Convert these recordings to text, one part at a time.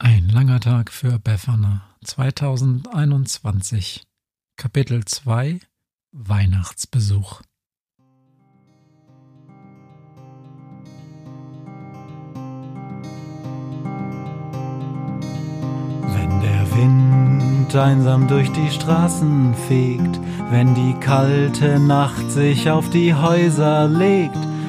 Ein langer Tag für Befana. 2021 Kapitel 2 Weihnachtsbesuch. Wenn der Wind einsam durch die Straßen fegt, wenn die kalte Nacht sich auf die Häuser legt,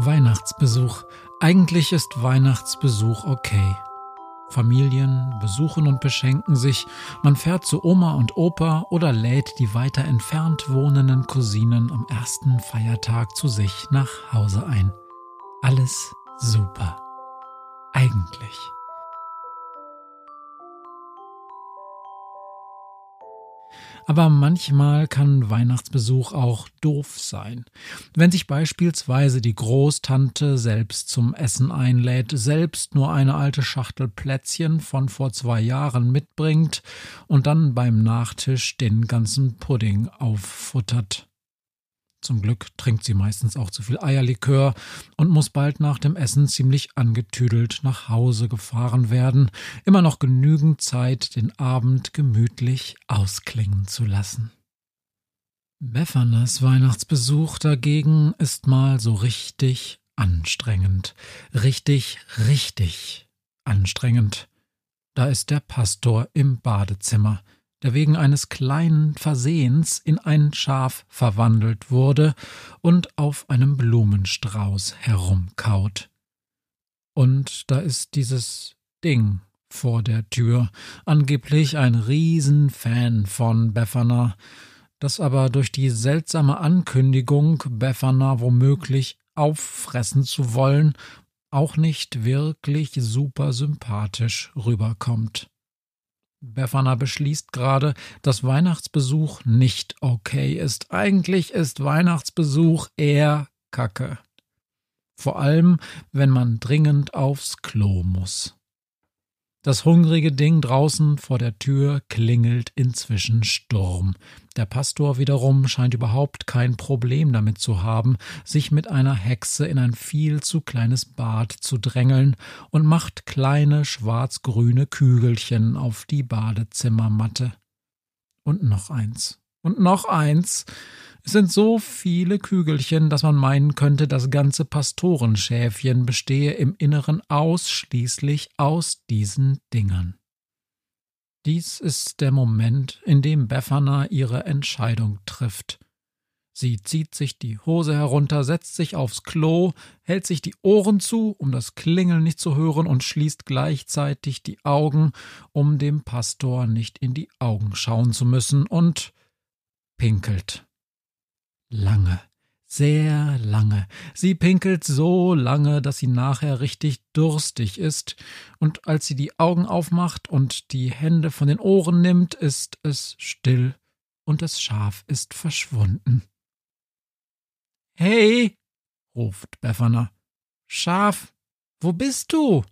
Weihnachtsbesuch. Eigentlich ist Weihnachtsbesuch okay. Familien besuchen und beschenken sich, man fährt zu Oma und Opa oder lädt die weiter entfernt wohnenden Cousinen am ersten Feiertag zu sich nach Hause ein. Alles super. Eigentlich. Aber manchmal kann Weihnachtsbesuch auch doof sein. Wenn sich beispielsweise die Großtante selbst zum Essen einlädt, selbst nur eine alte Schachtel Plätzchen von vor zwei Jahren mitbringt und dann beim Nachtisch den ganzen Pudding auffuttert. Zum Glück trinkt sie meistens auch zu viel Eierlikör und muss bald nach dem Essen ziemlich angetüdelt nach Hause gefahren werden, immer noch genügend Zeit, den Abend gemütlich ausklingen zu lassen. Beffanas Weihnachtsbesuch dagegen ist mal so richtig anstrengend. Richtig, richtig anstrengend. Da ist der Pastor im Badezimmer der wegen eines kleinen Versehens in ein Schaf verwandelt wurde und auf einem Blumenstrauß herumkaut. Und da ist dieses Ding vor der Tür, angeblich ein Riesenfan von Befana, das aber durch die seltsame Ankündigung, Befana womöglich auffressen zu wollen, auch nicht wirklich super sympathisch rüberkommt. Befana beschließt gerade, dass Weihnachtsbesuch nicht okay ist. Eigentlich ist Weihnachtsbesuch eher Kacke. Vor allem, wenn man dringend aufs Klo muss. Das hungrige Ding draußen vor der Tür klingelt inzwischen Sturm. Der Pastor wiederum scheint überhaupt kein Problem damit zu haben, sich mit einer Hexe in ein viel zu kleines Bad zu drängeln und macht kleine schwarz-grüne Kügelchen auf die Badezimmermatte. Und noch eins. Und noch eins. Es sind so viele Kügelchen, dass man meinen könnte, das ganze Pastorenschäfchen bestehe im Inneren ausschließlich aus diesen Dingern. Dies ist der Moment, in dem Befana ihre Entscheidung trifft. Sie zieht sich die Hose herunter, setzt sich aufs Klo, hält sich die Ohren zu, um das Klingeln nicht zu hören, und schließt gleichzeitig die Augen, um dem Pastor nicht in die Augen schauen zu müssen, und pinkelt lange, sehr lange. Sie pinkelt so lange, dass sie nachher richtig durstig ist, und als sie die Augen aufmacht und die Hände von den Ohren nimmt, ist es still und das Schaf ist verschwunden. Hey, ruft Befana. Schaf, wo bist du?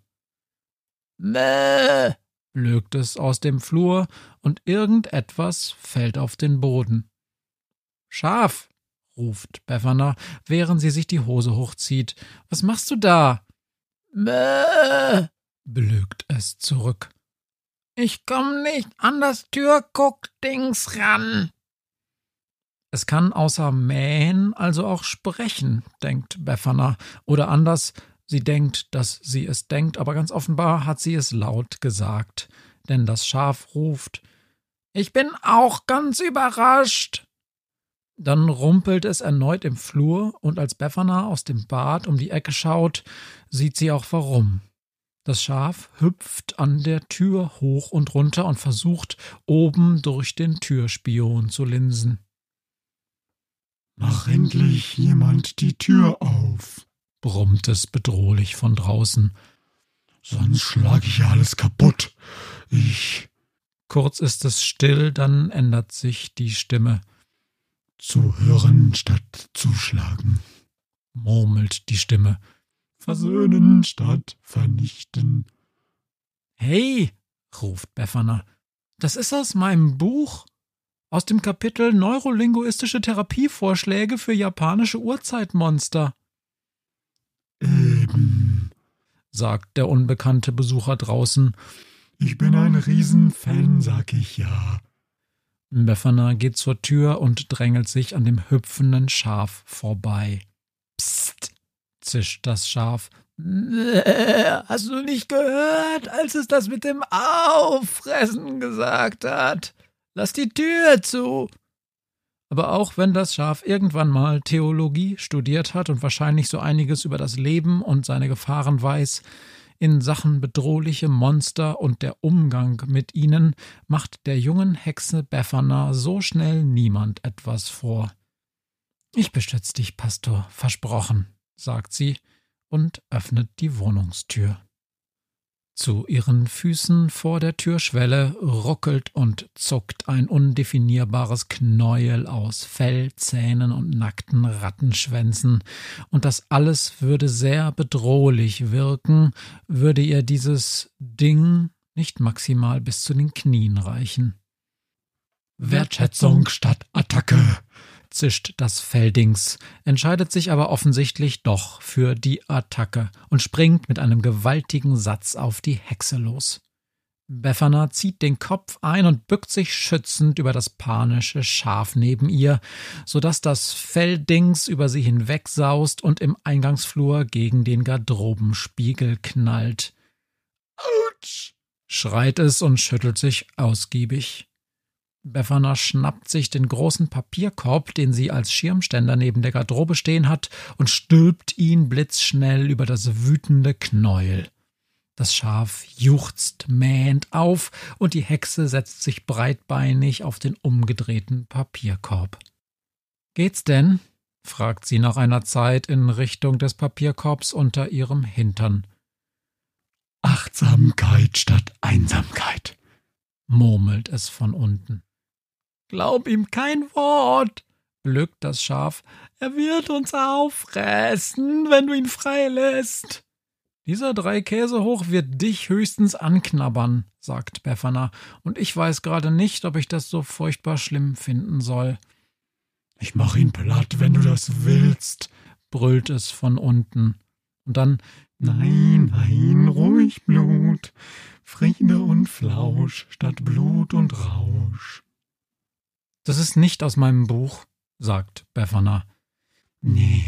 Mäh, blökt es aus dem Flur, und irgendetwas fällt auf den Boden. Schaf, ruft Befana, während sie sich die Hose hochzieht. Was machst du da? Mäh, blökt es zurück. Ich komm nicht an das Türguckdings ran. Es kann außer mähen also auch sprechen, denkt Befana. Oder anders, sie denkt, dass sie es denkt, aber ganz offenbar hat sie es laut gesagt. Denn das Schaf ruft Ich bin auch ganz überrascht. Dann rumpelt es erneut im Flur, und als Befana aus dem Bad um die Ecke schaut, sieht sie auch warum. Das Schaf hüpft an der Tür hoch und runter und versucht, oben durch den Türspion zu linsen. Mach endlich jemand die Tür auf, brummt es bedrohlich von draußen. Sonst schlag ich alles kaputt. Ich. Kurz ist es still, dann ändert sich die Stimme. Zuhören statt zuschlagen, murmelt die Stimme. Versöhnen statt vernichten. Hey, ruft Befana, das ist aus meinem Buch. Aus dem Kapitel Neurolinguistische Therapievorschläge für japanische Urzeitmonster. Eben, sagt der unbekannte Besucher draußen. Ich bin ein Riesenfan, sag ich ja. Befana geht zur Tür und drängelt sich an dem hüpfenden Schaf vorbei. Psst, zischt das Schaf. Hast du nicht gehört, als es das mit dem Auffressen gesagt hat? Lass die Tür zu. Aber auch wenn das Schaf irgendwann mal Theologie studiert hat und wahrscheinlich so einiges über das Leben und seine Gefahren weiß, in Sachen bedrohliche Monster und der Umgang mit ihnen macht der jungen Hexe Befana so schnell niemand etwas vor. Ich beschütze dich, Pastor, versprochen, sagt sie und öffnet die Wohnungstür. Zu ihren Füßen vor der Türschwelle ruckelt und zuckt ein undefinierbares Knäuel aus Fell, Zähnen und nackten Rattenschwänzen, und das alles würde sehr bedrohlich wirken, würde ihr dieses Ding nicht maximal bis zu den Knien reichen. Wertschätzung statt Attacke, zischt das Feldings, entscheidet sich aber offensichtlich doch für die Attacke und springt mit einem gewaltigen Satz auf die Hexe los. Befana zieht den Kopf ein und bückt sich schützend über das panische Schaf neben ihr, so dass das Felldings über sie hinwegsaust und im Eingangsflur gegen den Garderobenspiegel knallt. Autsch! schreit es und schüttelt sich ausgiebig. Befana schnappt sich den großen Papierkorb, den sie als Schirmständer neben der Garderobe stehen hat, und stülpt ihn blitzschnell über das wütende Knäuel. Das Schaf juchzt mähend auf, und die Hexe setzt sich breitbeinig auf den umgedrehten Papierkorb. Geht's denn? fragt sie nach einer Zeit in Richtung des Papierkorbs unter ihrem Hintern. Achtsamkeit statt Einsamkeit, murmelt es von unten. Glaub ihm kein Wort, blökt das Schaf. Er wird uns auffressen, wenn du ihn freilässt. Dieser drei Käse hoch wird dich höchstens anknabbern, sagt Befana, und ich weiß gerade nicht, ob ich das so furchtbar schlimm finden soll. Ich mach ihn platt, wenn du das willst, brüllt es von unten. Und dann Nein, nein, ruhig Blut, Friede und Flausch statt Blut und Rausch. Das ist nicht aus meinem Buch, sagt Befana. Nee,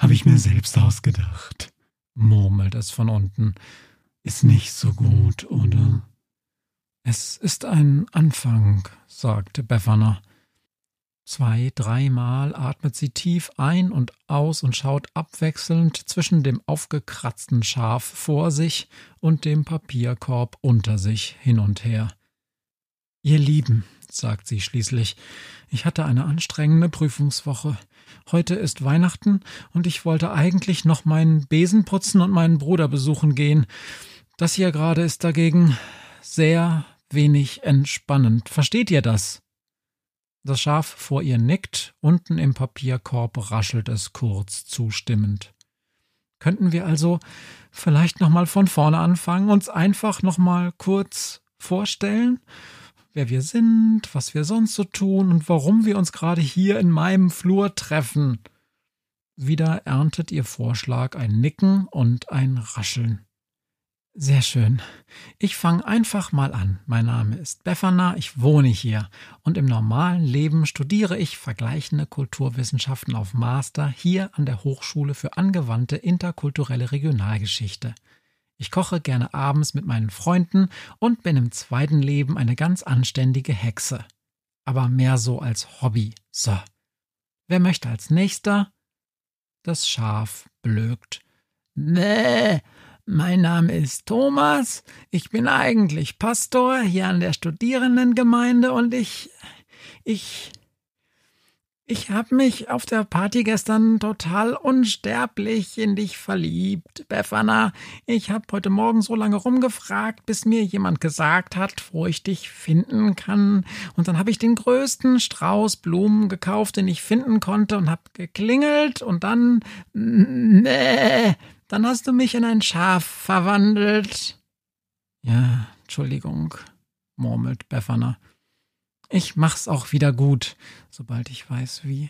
hab ich mir selbst ausgedacht, murmelt es von unten. Ist nicht so gut, oder? Es ist ein Anfang, sagt Befana. Zwei, dreimal atmet sie tief ein und aus und schaut abwechselnd zwischen dem aufgekratzten Schaf vor sich und dem Papierkorb unter sich hin und her. Ihr Lieben, sagt sie schließlich, ich hatte eine anstrengende Prüfungswoche. Heute ist Weihnachten und ich wollte eigentlich noch meinen Besen putzen und meinen Bruder besuchen gehen. Das hier gerade ist dagegen sehr wenig entspannend. Versteht ihr das? Das Schaf vor ihr nickt, unten im Papierkorb raschelt es kurz zustimmend. Könnten wir also vielleicht nochmal von vorne anfangen, uns einfach nochmal kurz vorstellen? Wer wir sind, was wir sonst so tun und warum wir uns gerade hier in meinem Flur treffen. Wieder erntet ihr Vorschlag ein Nicken und ein Rascheln. Sehr schön. Ich fange einfach mal an. Mein Name ist Befana, ich wohne hier und im normalen Leben studiere ich vergleichende Kulturwissenschaften auf Master hier an der Hochschule für angewandte interkulturelle Regionalgeschichte. Ich koche gerne abends mit meinen Freunden und bin im zweiten Leben eine ganz anständige Hexe. Aber mehr so als Hobby, so. Wer möchte als nächster? Das Schaf blökt. Nee, mein Name ist Thomas. Ich bin eigentlich Pastor hier an der Studierendengemeinde und ich. ich. Ich habe mich auf der Party gestern total unsterblich in dich verliebt, Befana. Ich habe heute Morgen so lange rumgefragt, bis mir jemand gesagt hat, wo ich dich finden kann. Und dann habe ich den größten Strauß Blumen gekauft, den ich finden konnte, und habe geklingelt. Und dann. Nee, dann hast du mich in ein Schaf verwandelt. Ja, Entschuldigung, murmelt Befana. Ich mach's auch wieder gut, sobald ich weiß, wie.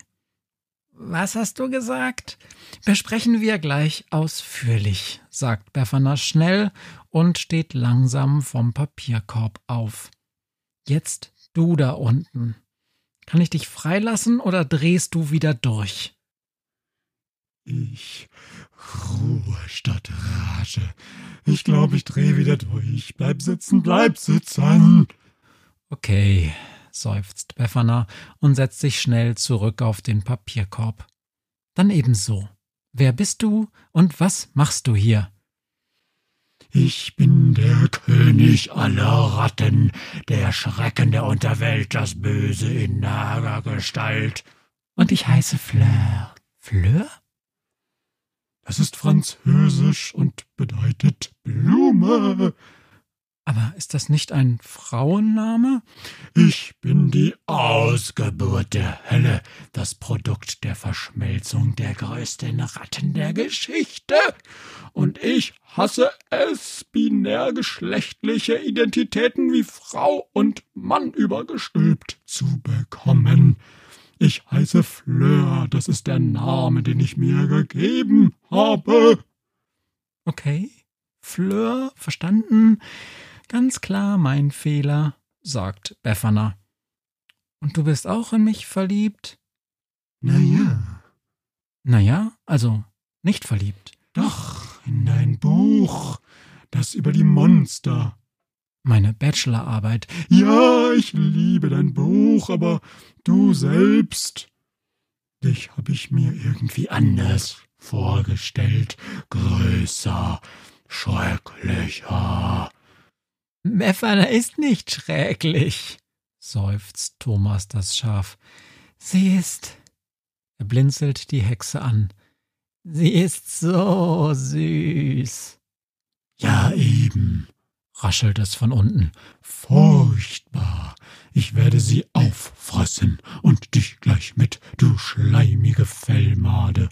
Was hast du gesagt? Besprechen wir gleich ausführlich, sagt Befana schnell und steht langsam vom Papierkorb auf. Jetzt du da unten. Kann ich dich freilassen oder drehst du wieder durch? Ich Ruhe statt Rage. Ich glaube, ich drehe wieder durch. Bleib sitzen, bleib sitzen. Okay, seufzt Befana und setzt sich schnell zurück auf den Papierkorb. Dann ebenso. Wer bist du und was machst du hier? Ich bin der König aller Ratten, der Schrecken der Unterwelt, das Böse in nager Gestalt. Und ich heiße Fleur. Fleur? Es ist französisch und bedeutet Blume. Aber ist das nicht ein Frauenname? Ich bin die Ausgeburt der Hölle, das Produkt der Verschmelzung der größten Ratten der Geschichte. Und ich hasse es, binär geschlechtliche Identitäten wie Frau und Mann übergestülpt zu bekommen. Ich heiße Fleur, das ist der Name, den ich mir gegeben habe. Okay, Fleur, verstanden. Ganz klar mein Fehler, sagt Befana. Und du bist auch in mich verliebt? Na ja. Na ja, also nicht verliebt. Doch, in dein Buch, das über die Monster. Meine Bachelorarbeit. Ja, ich liebe dein Buch, aber du selbst. Dich hab ich mir irgendwie anders vorgestellt. Größer, schrecklicher. Meffana ist nicht schrecklich, seufzt Thomas das Schaf. Sie ist. Er blinzelt die Hexe an. Sie ist so süß. Ja, eben raschelt es von unten. Furchtbar. Ich werde sie auffressen und dich gleich mit, du schleimige Fellmade.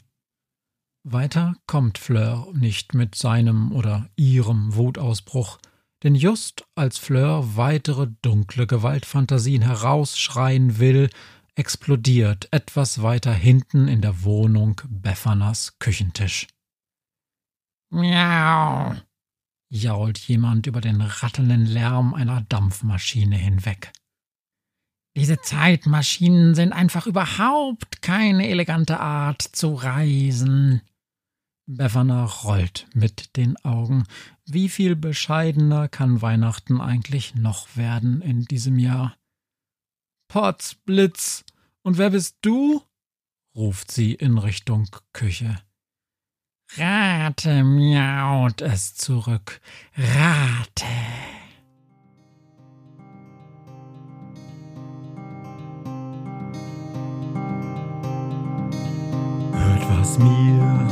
Weiter kommt Fleur nicht mit seinem oder ihrem Wutausbruch, denn just als Fleur weitere dunkle Gewaltfantasien herausschreien will, explodiert etwas weiter hinten in der Wohnung Beffanas Küchentisch. Miau, jault jemand über den rattelnden Lärm einer Dampfmaschine hinweg. Diese Zeitmaschinen sind einfach überhaupt keine elegante Art zu reisen. Befana rollt mit den Augen. Wie viel bescheidener kann Weihnachten eigentlich noch werden in diesem Jahr? Potzblitz! Und wer bist du? ruft sie in Richtung Küche. Rate, miaut es zurück. Rate.